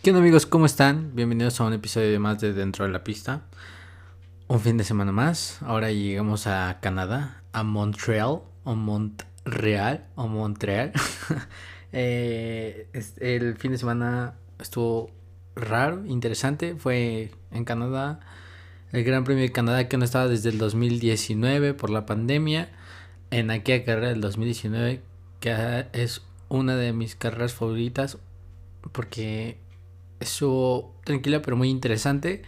¿Qué onda amigos? ¿Cómo están? Bienvenidos a un episodio más de Dentro de la Pista. Un fin de semana más. Ahora llegamos a Canadá, a Montreal, o Montreal, o Montreal. Eh, el fin de semana estuvo raro, interesante. Fue en Canadá, el Gran Premio de Canadá que no estaba desde el 2019 por la pandemia. En aquella carrera del 2019, que es una de mis carreras favoritas porque estuvo tranquila pero muy interesante.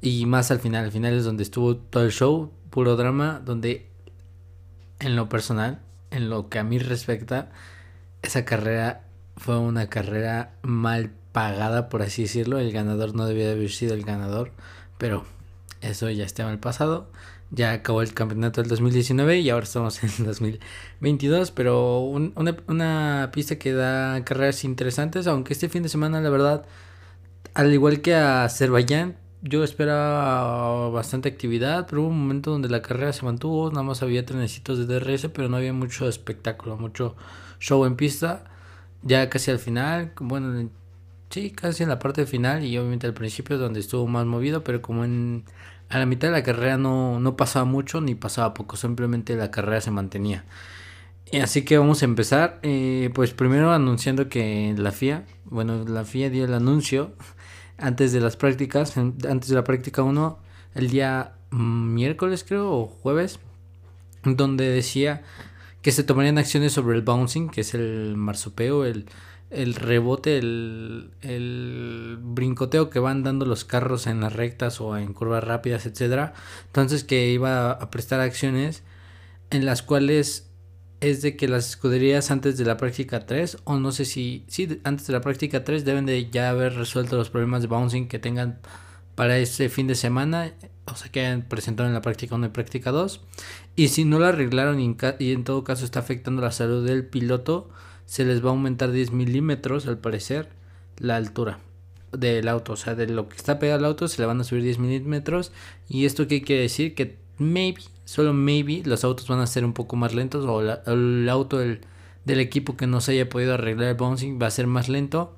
Y más al final, al final es donde estuvo todo el show, puro drama, donde en lo personal, en lo que a mí respecta, esa carrera fue una carrera mal pagada, por así decirlo. El ganador no debía haber sido el ganador, pero eso ya está en el pasado. Ya acabó el campeonato del 2019 y ahora estamos en el 2022, pero una, una pista que da carreras interesantes, aunque este fin de semana la verdad al igual que a Azerbaiyán, yo esperaba bastante actividad, pero hubo un momento donde la carrera se mantuvo, nada más había trenecitos de DRS, pero no había mucho espectáculo, mucho show en pista. Ya casi al final, bueno, sí, casi en la parte final y obviamente al principio donde estuvo más movido, pero como en a la mitad de la carrera no, no pasaba mucho ni pasaba poco, simplemente la carrera se mantenía. Así que vamos a empezar, eh, pues primero anunciando que la FIA, bueno, la FIA dio el anuncio antes de las prácticas, antes de la práctica 1, el día miércoles creo, o jueves, donde decía que se tomarían acciones sobre el bouncing, que es el marsopeo, el, el rebote, el, el, brincoteo que van dando los carros en las rectas o en curvas rápidas, etc. Entonces que iba a prestar acciones en las cuales es de que las escuderías antes de la práctica 3, o no sé si, sí, antes de la práctica 3 deben de ya haber resuelto los problemas de bouncing que tengan para ese fin de semana, o sea que hayan en la práctica 1 y práctica 2. Y si no lo arreglaron y en, todo caso está afectando la salud del piloto, se les va a aumentar 10 milímetros al parecer la altura del auto, o sea, de lo que está pegado al auto se le van a subir 10 milímetros. ¿Y esto qué quiere decir? Que maybe solo maybe los autos van a ser un poco más lentos o el auto del, equipo que no se haya podido arreglar el bouncing va a ser más lento.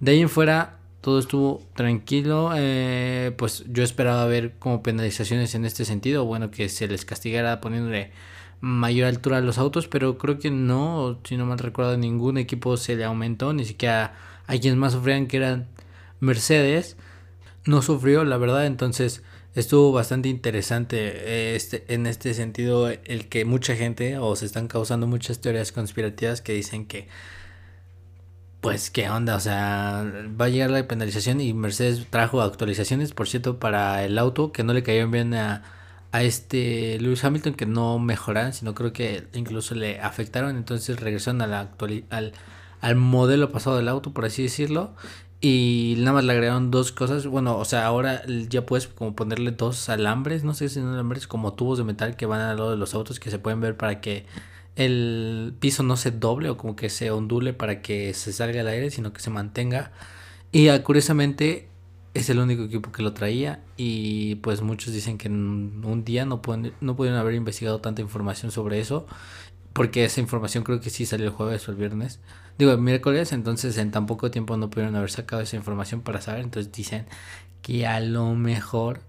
De ahí en fuera todo estuvo tranquilo. Eh, pues yo esperaba ver como penalizaciones en este sentido. Bueno, que se les castigara poniéndole mayor altura a los autos, pero creo que no, si no mal recuerdo, ningún equipo se le aumentó, ni siquiera a quienes más sufrían que eran Mercedes. No sufrió, la verdad, entonces estuvo bastante interesante este, en este sentido el que mucha gente o se están causando muchas teorías conspirativas que dicen que pues qué onda, o sea, va a llegar la penalización y Mercedes trajo actualizaciones, por cierto, para el auto que no le cayeron bien a, a este Lewis Hamilton, que no mejoraron, sino creo que incluso le afectaron, entonces regresaron a la al, al modelo pasado del auto, por así decirlo, y nada más le agregaron dos cosas. Bueno, o sea, ahora ya puedes como ponerle dos alambres, no sé si son alambres como tubos de metal que van al lado de los autos que se pueden ver para que el piso no se doble o como que se ondule para que se salga el aire, sino que se mantenga. Y ah, curiosamente es el único equipo que lo traía y pues muchos dicen que en un día no pueden no pudieron haber investigado tanta información sobre eso porque esa información creo que sí salió el jueves o el viernes, digo miércoles, entonces en tan poco tiempo no pudieron haber sacado esa información para saber, entonces dicen que a lo mejor,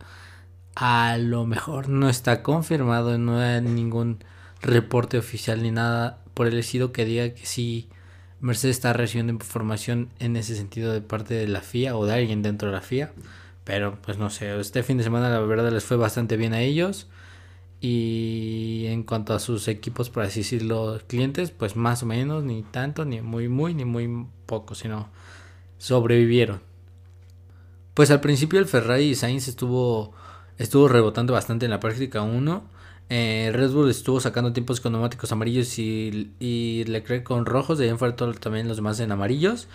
a lo mejor no está confirmado, no hay ningún reporte oficial ni nada por el estilo que diga que sí Mercedes está recibiendo información en ese sentido de parte de la FIA o de alguien dentro de la FIA, pero pues no sé, este fin de semana la verdad les fue bastante bien a ellos y en cuanto a sus equipos, por así decirlo, clientes, pues más o menos, ni tanto, ni muy, muy, ni muy poco, sino sobrevivieron. Pues al principio el Ferrari Sainz estuvo, estuvo rebotando bastante en la práctica 1. Eh, Red Bull estuvo sacando tiempos con neumáticos amarillos y, y Leclerc con rojos. De ahí en también los demás en amarillos.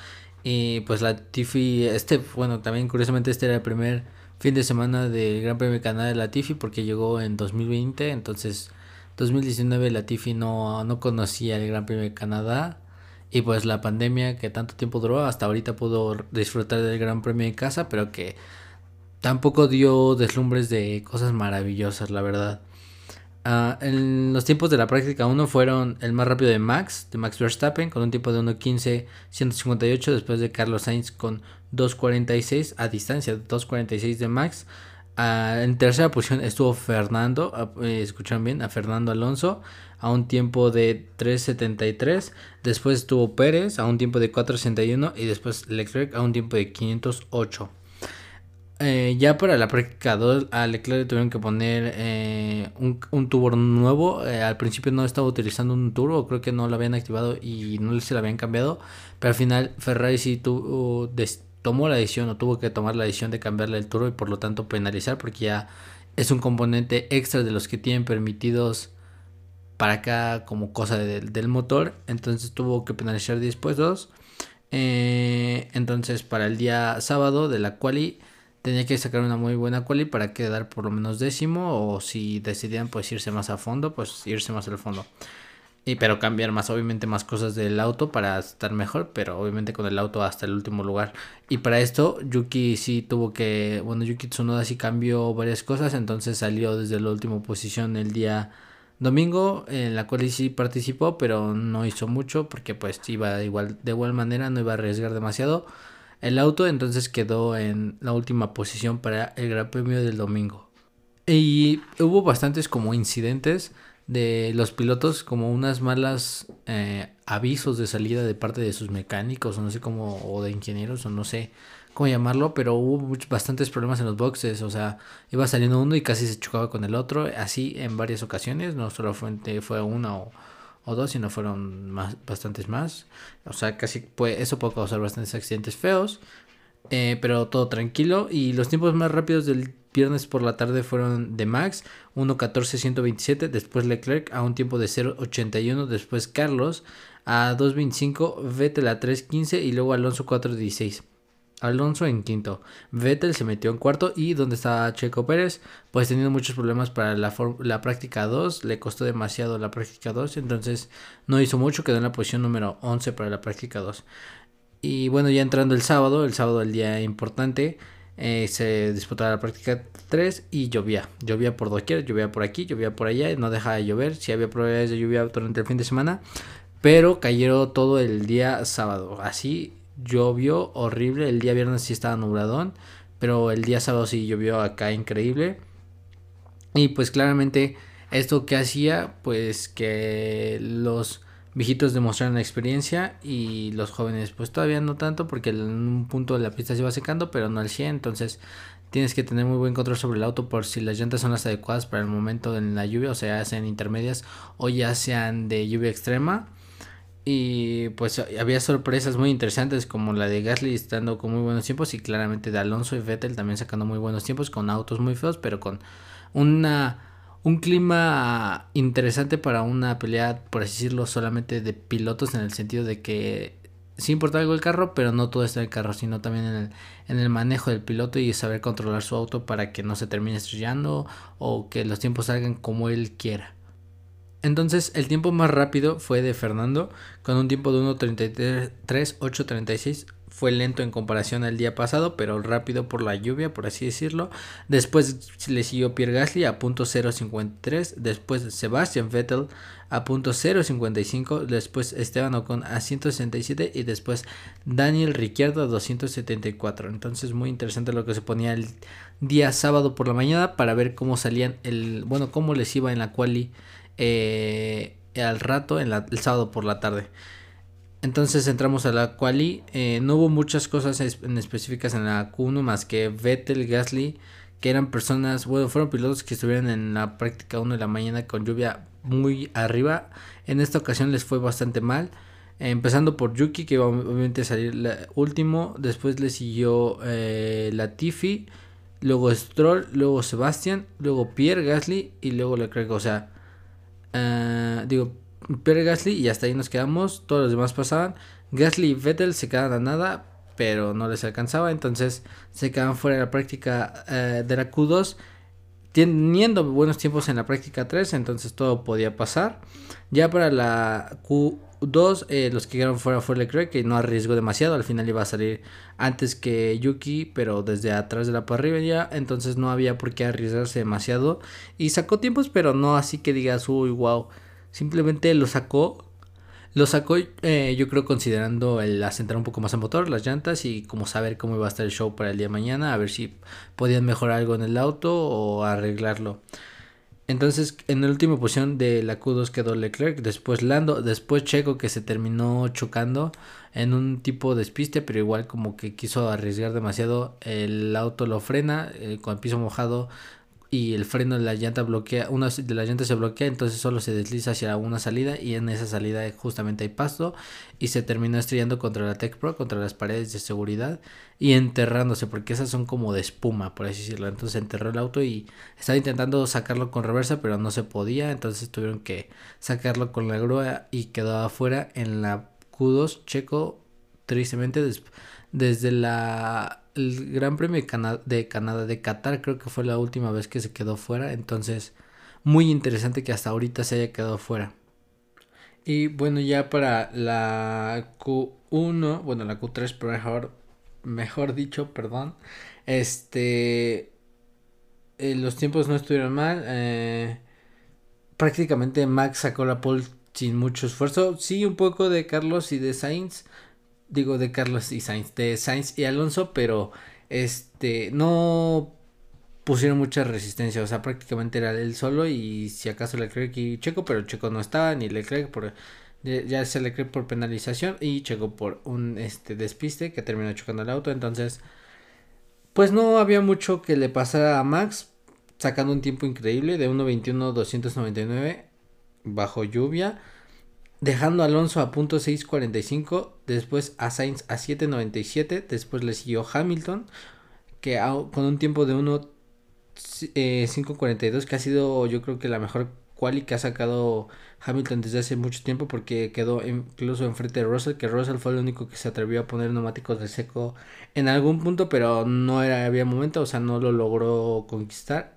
Y pues la Tiffy, este, bueno, también curiosamente este era el primer fin de semana del Gran Premio Canadá de Latifi porque llegó en 2020, entonces 2019 Latifi no, no conocía el Gran Premio de Canadá y pues la pandemia que tanto tiempo duró, hasta ahorita pudo disfrutar del Gran Premio de casa, pero que tampoco dio deslumbres de cosas maravillosas, la verdad. Ah, en los tiempos de la práctica 1 fueron el más rápido de Max, de Max Verstappen, con un tiempo de 1.15.158, después de Carlos Sainz con 2.46 a distancia, 2.46 de Max. Ah, en tercera posición estuvo Fernando, ah, eh, escuchan bien, a Fernando Alonso a un tiempo de 3.73. Después estuvo Pérez a un tiempo de 4.61 y después Leclerc a un tiempo de 508. Eh, ya para la práctica 2 a Leclerc tuvieron que poner eh, un, un, tubo nuevo. Eh, al principio no estaba utilizando un turbo, creo que no lo habían activado y no se lo habían cambiado. Pero al final Ferrari sí tuvo, tomó la decisión o tuvo que tomar la decisión de cambiarle el turbo y por lo tanto penalizar porque ya es un componente extra de los que tienen permitidos para acá como cosa del motor. Entonces tuvo que penalizar después dos. entonces para el día sábado de la quali tenía que sacar una muy buena quali para quedar por lo menos décimo o si decidían pues irse más a fondo pues irse más al fondo. Y pero cambiar más obviamente más cosas del auto para estar mejor pero obviamente con el auto hasta el último lugar. Y para esto Yuki sí tuvo que bueno Yuki Tsunoda sí cambió varias cosas entonces salió desde la última posición el día domingo en la cual sí participó pero no hizo mucho porque pues iba igual de igual manera no iba a arriesgar demasiado el auto entonces quedó en la última posición para el Gran Premio del domingo. Y hubo bastantes como incidentes de los pilotos, como unas malas eh, avisos de salida de parte de sus mecánicos, o no sé cómo, o de ingenieros, o no sé cómo llamarlo, pero hubo bastantes problemas en los boxes, o sea, iba saliendo uno y casi se chocaba con el otro, así en varias ocasiones, no solo fue, fue una o o dos, si no fueron más, bastantes más. O sea, casi puede, eso puede causar bastantes accidentes feos. Eh, pero todo tranquilo. Y los tiempos más rápidos del viernes por la tarde fueron de Max, 1.14.127. Después Leclerc a un tiempo de 0.81. Después Carlos a 2.25. Vettel a 3.15. Y luego Alonso 4.16. Alonso en quinto. Vettel se metió en cuarto. Y donde está Checo Pérez, pues teniendo muchos problemas para la, la práctica 2, le costó demasiado la práctica 2, entonces no hizo mucho, quedó en la posición número 11 para la práctica 2. Y bueno, ya entrando el sábado, el sábado el día importante, eh, se disputaba la práctica 3 y llovía. Llovía por doquier, llovía por aquí, llovía por allá, no dejaba de llover, si había probabilidades de lluvia durante el fin de semana, pero cayeron todo el día sábado, así llovió horrible. El día viernes sí estaba nubladón, pero el día sábado sí llovió acá increíble. Y pues claramente esto que hacía, pues que los viejitos demostraran la experiencia y los jóvenes pues todavía no tanto porque en un punto de la pista se va secando, pero no al 100, entonces tienes que tener muy buen control sobre el auto por si las llantas son las adecuadas para el momento en la lluvia, o sea, sean intermedias o ya sean de lluvia extrema y pues había sorpresas muy interesantes como la de Gasly estando con muy buenos tiempos y claramente de Alonso y Vettel también sacando muy buenos tiempos con autos muy feos, pero con una un clima interesante para una pelea, por así decirlo, solamente de pilotos en el sentido de que sí importa algo el carro, pero no todo está en el carro, sino también en el, en el manejo del piloto y saber controlar su auto para que no se termine estrellando o que los tiempos salgan como él quiera. Entonces el tiempo más rápido fue de Fernando con un tiempo de 1.33.836. Fue lento en comparación al día pasado, pero rápido por la lluvia, por así decirlo. Después le siguió Pierre Gasly a punto .053. Después Sebastian Vettel a punto .055. Después Esteban Ocon a 167. Y después Daniel Ricciardo a 274. Entonces muy interesante lo que se ponía el día sábado por la mañana para ver cómo salían el... Bueno, cómo les iba en la quali eh, al rato en el sábado por la tarde. Entonces entramos a la quali. Eh, no hubo muchas cosas en específicas en la Q1 más que Vettel, Gasly, que eran personas, bueno, fueron pilotos que estuvieron en la práctica 1 de la mañana con lluvia muy arriba. En esta ocasión les fue bastante mal. empezando por Yuki, que iba obviamente a salir último. Después le siguió eh, Latifi. Luego Stroll. Luego Sebastian. Luego Pierre Gasly. Y luego Leclerc. O sea, eh, digo, Pierre Gasly y hasta ahí nos quedamos. Todos los demás pasaban. Gasly y Vettel se quedaban a nada, pero no les alcanzaba. Entonces se quedaban fuera de la práctica eh, de la Q2. Teniendo buenos tiempos en la práctica 3, entonces todo podía pasar. Ya para la Q2, eh, los que quedaron fuera fue Leclerc, que no arriesgó demasiado, al final iba a salir antes que Yuki, pero desde atrás de la parrilla, entonces no había por qué arriesgarse demasiado. Y sacó tiempos, pero no así que digas, uy, wow. Simplemente lo sacó lo sacó, eh, yo creo, considerando el asentar un poco más el motor, las llantas y como saber cómo iba a estar el show para el día de mañana, a ver si podían mejorar algo en el auto o arreglarlo. Entonces, en la última posición de la Q2 quedó Leclerc, después Lando, después Checo que se terminó chocando en un tipo de despiste, pero igual como que quiso arriesgar demasiado, el auto lo frena eh, con el piso mojado, y el freno de la llanta bloquea, una de las llantas se bloquea, entonces solo se desliza hacia una salida y en esa salida justamente hay pasto y se terminó estrellando contra la Tech Pro, contra las paredes de seguridad y enterrándose porque esas son como de espuma, por así decirlo. Entonces enterró el auto y estaba intentando sacarlo con reversa, pero no se podía, entonces tuvieron que sacarlo con la grúa y quedó afuera en la Q2 Checo tristemente desde la el Gran Premio de, Canadá, de Qatar, creo que fue la última vez que se quedó fuera. Entonces, muy interesante que hasta ahorita se haya quedado fuera. Y bueno, ya para la Q1, bueno, la Q3, pero mejor, mejor dicho, perdón. Este. Eh, los tiempos no estuvieron mal. Eh, prácticamente Max sacó la pole sin mucho esfuerzo. Sí, un poco de Carlos y de Sainz digo de Carlos y Sainz, de Sainz y Alonso, pero este no pusieron mucha resistencia, o sea, prácticamente era él solo y si acaso Leclerc y Checo, pero Checo no estaba ni Leclerc por ya se Leclerc por penalización y Checo por un este despiste que terminó chocando el auto, entonces pues no había mucho que le pasara a Max sacando un tiempo increíble de 1.21.299 bajo lluvia dejando a Alonso a punto 6.45, después a Sainz a 7.97, después le siguió Hamilton, que con un tiempo de 1.5.42, que ha sido yo creo que la mejor quali que ha sacado Hamilton desde hace mucho tiempo, porque quedó incluso enfrente de Russell, que Russell fue el único que se atrevió a poner neumáticos de seco en algún punto, pero no era, había momento, o sea, no lo logró conquistar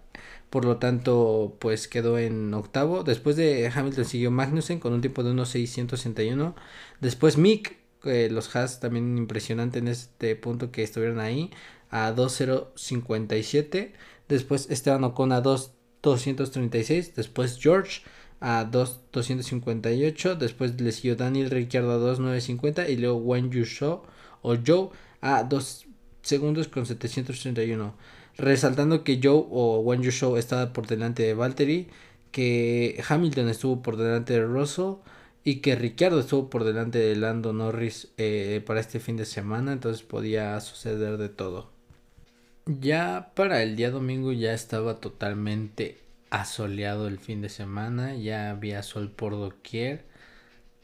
por lo tanto pues quedó en octavo. Después de Hamilton siguió Magnussen con un tiempo de 1.661. Después Mick, los Haas también impresionante en este punto que estuvieron ahí, a 2.057. Después Esteban Ocon a 2.236. Después George a 2.258. Después le siguió Daniel Ricciardo a 2.950. Y luego Wang Yu o Joe a 2 segundos con 731 resaltando que Joe o Yu Show estaba por delante de Valtteri, que Hamilton estuvo por delante de Russell y que Ricciardo estuvo por delante de Lando Norris eh, para este fin de semana, entonces podía suceder de todo. Ya para el día domingo ya estaba totalmente asoleado el fin de semana, ya había sol por doquier,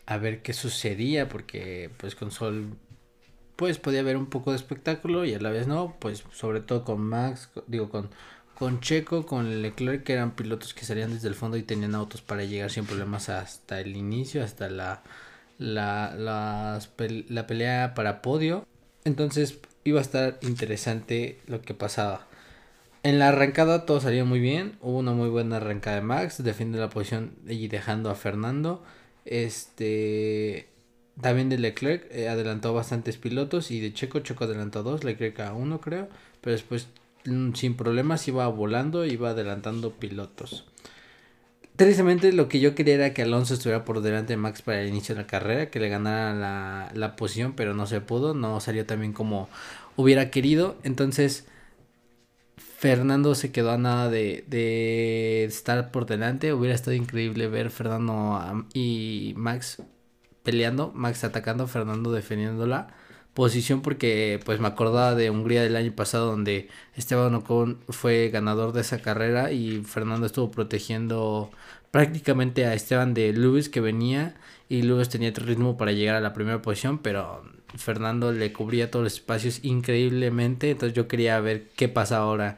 a ver qué sucedía, porque pues con sol pues podía haber un poco de espectáculo y a la vez no, pues sobre todo con Max, digo con, con Checo, con Leclerc, que eran pilotos que salían desde el fondo y tenían autos para llegar sin problemas hasta el inicio, hasta la, la, la pelea para podio. Entonces iba a estar interesante lo que pasaba. En la arrancada todo salía muy bien, hubo una muy buena arrancada de Max, defiende la posición y dejando a Fernando. Este también de Leclerc eh, adelantó bastantes pilotos y de Checo, Checo adelantó dos, Leclerc a uno creo, pero después mm, sin problemas iba volando, iba adelantando pilotos. Tristemente lo que yo quería era que Alonso estuviera por delante de Max para el inicio de la carrera, que le ganara la, la posición, pero no se pudo, no salió también como hubiera querido. Entonces Fernando se quedó a nada de, de estar por delante. Hubiera estado increíble ver Fernando y Max peleando, Max atacando, Fernando defendiendo la posición porque pues me acordaba de Hungría del año pasado donde Esteban Ocon fue ganador de esa carrera y Fernando estuvo protegiendo prácticamente a Esteban de Lewis que venía y Lewis tenía el ritmo para llegar a la primera posición pero Fernando le cubría todos los espacios increíblemente. Entonces yo quería ver qué pasa ahora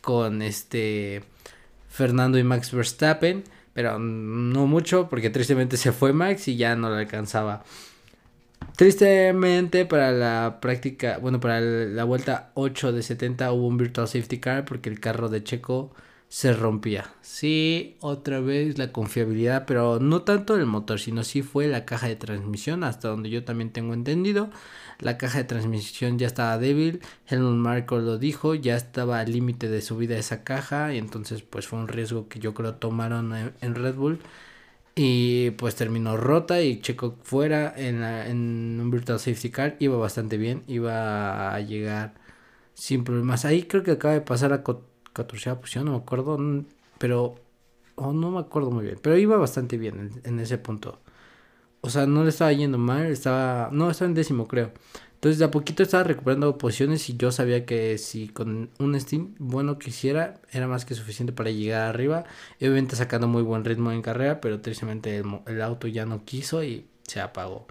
con este Fernando y Max Verstappen pero no mucho porque tristemente se fue Max y ya no lo alcanzaba. Tristemente para la práctica, bueno, para la vuelta 8 de 70 hubo un virtual safety car porque el carro de Checo se rompía. Sí, otra vez la confiabilidad, pero no tanto el motor, sino sí fue la caja de transmisión, hasta donde yo también tengo entendido. La caja de transmisión ya estaba débil, Helmut Marko lo dijo, ya estaba al límite de subida esa caja y entonces pues fue un riesgo que yo creo tomaron en Red Bull y pues terminó rota y Checo fuera en, en un Virtual Safety Car, iba bastante bien, iba a llegar sin problemas. Ahí creo que acaba de pasar a 14 posición, no me acuerdo, pero oh, no me acuerdo muy bien, pero iba bastante bien en, ese punto. O sea, no le estaba yendo mal, estaba, no, estaba en décimo creo. Entonces de a poquito estaba recuperando posiciones y yo sabía que si con un Steam bueno que hiciera era más que suficiente para llegar arriba. Y obviamente sacando muy buen ritmo en carrera, pero tristemente el, auto ya no quiso y se apagó.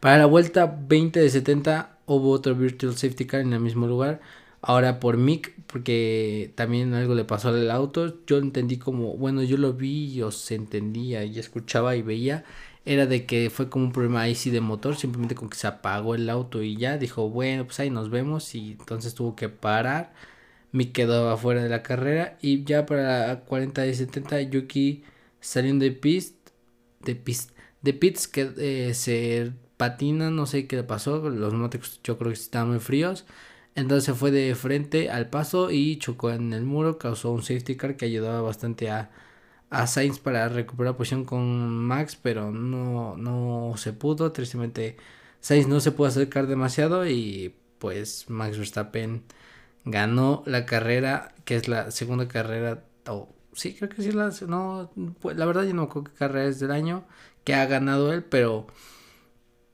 Para la vuelta 20 de 70 hubo otro Virtual Safety Car en el mismo lugar. Ahora por Mick, porque también algo le pasó al auto. Yo entendí como, bueno, yo lo vi, yo se entendía y escuchaba y veía. Era de que fue como un problema ahí sí de motor, simplemente con que se apagó el auto y ya dijo, bueno, pues ahí nos vemos. Y entonces tuvo que parar. Mick quedó afuera de la carrera. Y ya para la 40 y 70, Yuki saliendo de pist, de pist, de pits que eh, se patina, no sé qué le pasó. Los neumáticos yo creo que estaban muy fríos entonces fue de frente al paso y chocó en el muro, causó un safety car que ayudaba bastante a, a Sainz para recuperar posición con Max, pero no, no se pudo. Tristemente Sainz no se pudo acercar demasiado y pues Max Verstappen ganó la carrera, que es la segunda carrera, o sí, creo que sí, la, no, pues, la verdad yo no acuerdo qué carrera es del año que ha ganado él, pero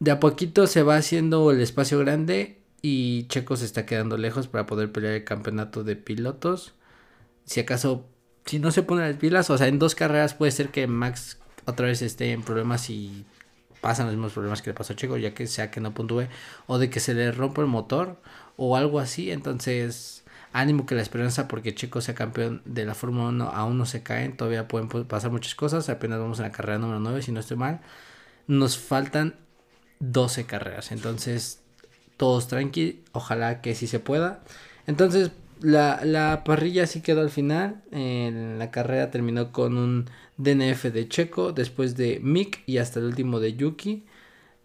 de a poquito se va haciendo el espacio grande y Checo se está quedando lejos para poder pelear el campeonato de pilotos. Si acaso, si no se ponen las pilas, o sea, en dos carreras puede ser que Max otra vez esté en problemas y pasan los mismos problemas que le pasó a Checo, ya que sea que no puntúe o de que se le rompa el motor o algo así. Entonces, ánimo que la esperanza porque Checo sea campeón de la Fórmula 1 aún no se caen, todavía pueden pasar muchas cosas. Apenas vamos en la carrera número 9, si no estoy mal. Nos faltan 12 carreras, entonces todos tranqui, ojalá que sí se pueda. Entonces, la, la parrilla sí quedó al final. En la carrera terminó con un DNF de Checo, después de Mick y hasta el último de Yuki.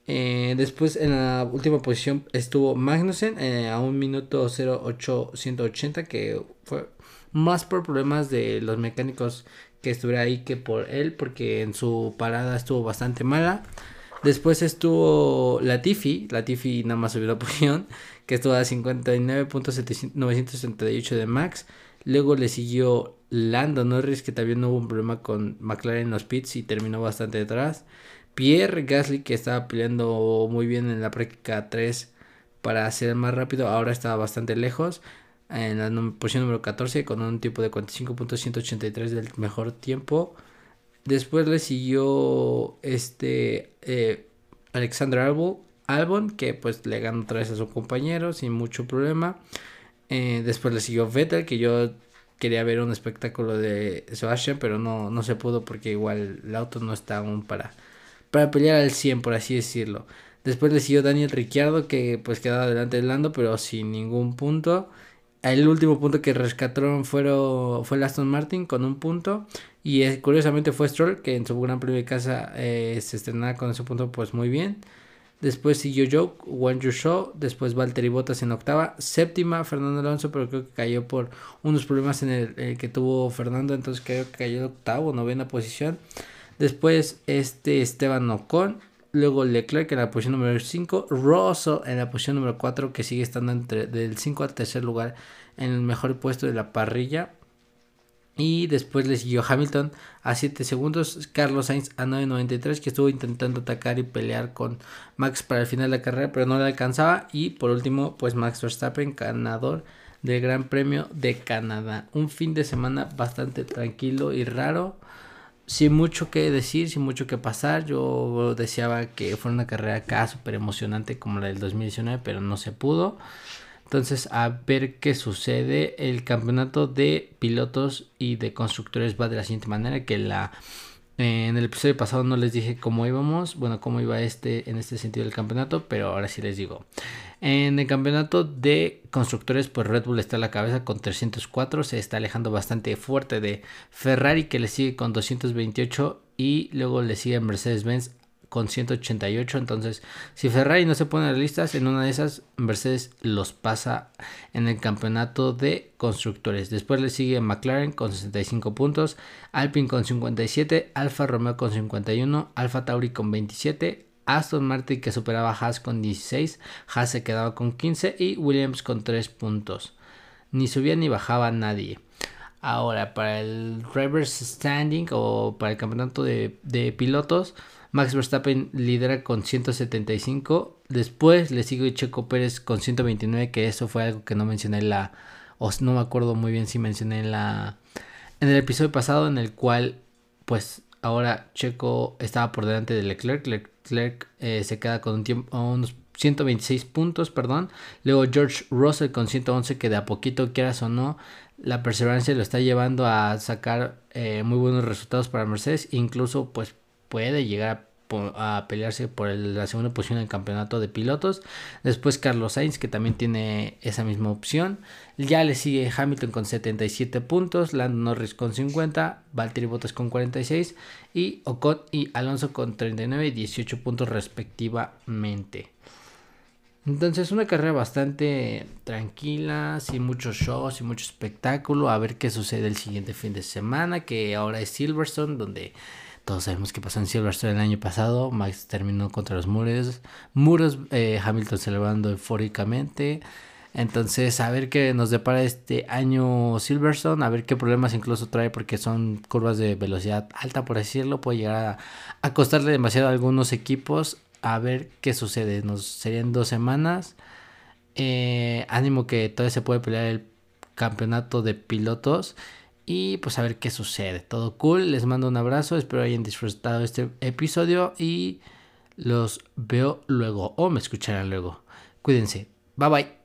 Eh, después en la última posición estuvo Magnussen eh, a un minuto 08180 que fue más por problemas de los mecánicos que estuviera ahí que por él porque en su parada estuvo bastante mala. Después estuvo Latifi, Latifi nada más subió la posición, que estuvo a 59.968 de Max. Luego le siguió Lando Norris, que también hubo un problema con McLaren en los pits y terminó bastante detrás. Pierre Gasly, que estaba peleando muy bien en la práctica 3 para ser más rápido, ahora estaba bastante lejos. En la posición número 14 con un tiempo de 45.183 del mejor tiempo. Después le siguió este eh, Alexander Albon, que pues le ganó otra vez a su compañero sin mucho problema. Eh, después le siguió Vettel, que yo quería ver un espectáculo de Sebastian, pero no, no se pudo porque igual el auto no está aún para, para pelear al 100, por así decirlo. Después le siguió Daniel Ricciardo, que pues quedaba delante de Lando, pero sin ningún punto. El último punto que rescataron fue el Aston Martin con un punto. Y curiosamente fue Stroll, que en su gran premio de casa eh, se estrenaba con ese punto pues muy bien. Después siguió Joe, Wang Show, después Valtteri Bottas en octava, séptima Fernando Alonso, pero creo que cayó por unos problemas en el, que tuvo Fernando, entonces creo que cayó en octavo, novena posición. Después este Esteban Ocon, luego Leclerc en la posición número 5, Russell en la posición número 4 que sigue estando entre del 5 al tercer lugar en el mejor puesto de la parrilla. Y después le siguió Hamilton a 7 segundos. Carlos Sainz a 9.93 que estuvo intentando atacar y pelear con Max para el final de la carrera pero no le alcanzaba. Y por último pues Max Verstappen ganador del Gran Premio de Canadá. Un fin de semana bastante tranquilo y raro. Sin mucho que decir, sin mucho que pasar. Yo deseaba que fuera una carrera acá súper emocionante como la del 2019 pero no se pudo. Entonces, a ver qué sucede. El campeonato de pilotos y de constructores va de la siguiente manera: que la En el episodio pasado no les dije cómo íbamos, bueno, cómo iba este en este sentido del campeonato, pero ahora sí les digo. En el campeonato de constructores, pues Red Bull está a la cabeza con 304, se está alejando bastante fuerte de Ferrari que le sigue con 228 y luego le sigue Mercedes-Benz con 188. Entonces, si Ferrari no se pone en listas, en una de esas, Mercedes los pasa en el campeonato de constructores. Después le sigue McLaren con 65 puntos, Alpine con 57, Alfa Romeo con 51, Alfa Tauri con 27. Aston Martin que superaba a Haas con 16, Haas se quedaba con 15 y Williams con 3 puntos. Ni subía ni bajaba nadie. Ahora, para el Drivers Standing o para el campeonato de, de pilotos, Max Verstappen lidera con 175. Después le sigue Checo Pérez con 129, que eso fue algo que no mencioné en la... O no me acuerdo muy bien si mencioné en la... En el episodio pasado en el cual pues ahora Checo estaba por delante de Leclerc. Leclerc eh, se queda con un tiempo, unos 126 puntos, perdón. Luego George Russell con 111 que de a poquito quieras o no la perseverancia lo está llevando a sacar eh, muy buenos resultados para Mercedes. Incluso pues puede llegar a, pelearse por la segunda posición en el campeonato de pilotos. Después Carlos Sainz, que también tiene esa misma opción. Ya le sigue Hamilton con 77 puntos, Lando Norris con 50, Valtteri Bottas con 46 y Ocon y Alonso con 39 y 18 puntos respectivamente. Entonces una carrera bastante tranquila, sin muchos shows, sin mucho espectáculo, a ver qué sucede el siguiente fin de semana, que ahora es Silverstone, donde todos sabemos qué pasó en Silverstone el año pasado. Max terminó contra los muros. Muros, eh, Hamilton celebrando eufóricamente. Entonces, a ver qué nos depara este año Silverstone, a ver qué problemas incluso trae, porque son curvas de velocidad alta, por decirlo. Puede llegar a, costarle demasiado a algunos equipos. A ver qué sucede. Nos serían dos semanas. Eh, ánimo que todavía se puede pelear el campeonato de pilotos. Y pues a ver qué sucede. Todo cool. Les mando un abrazo. Espero hayan disfrutado este episodio. Y los veo luego. O me escucharán luego. Cuídense. Bye bye.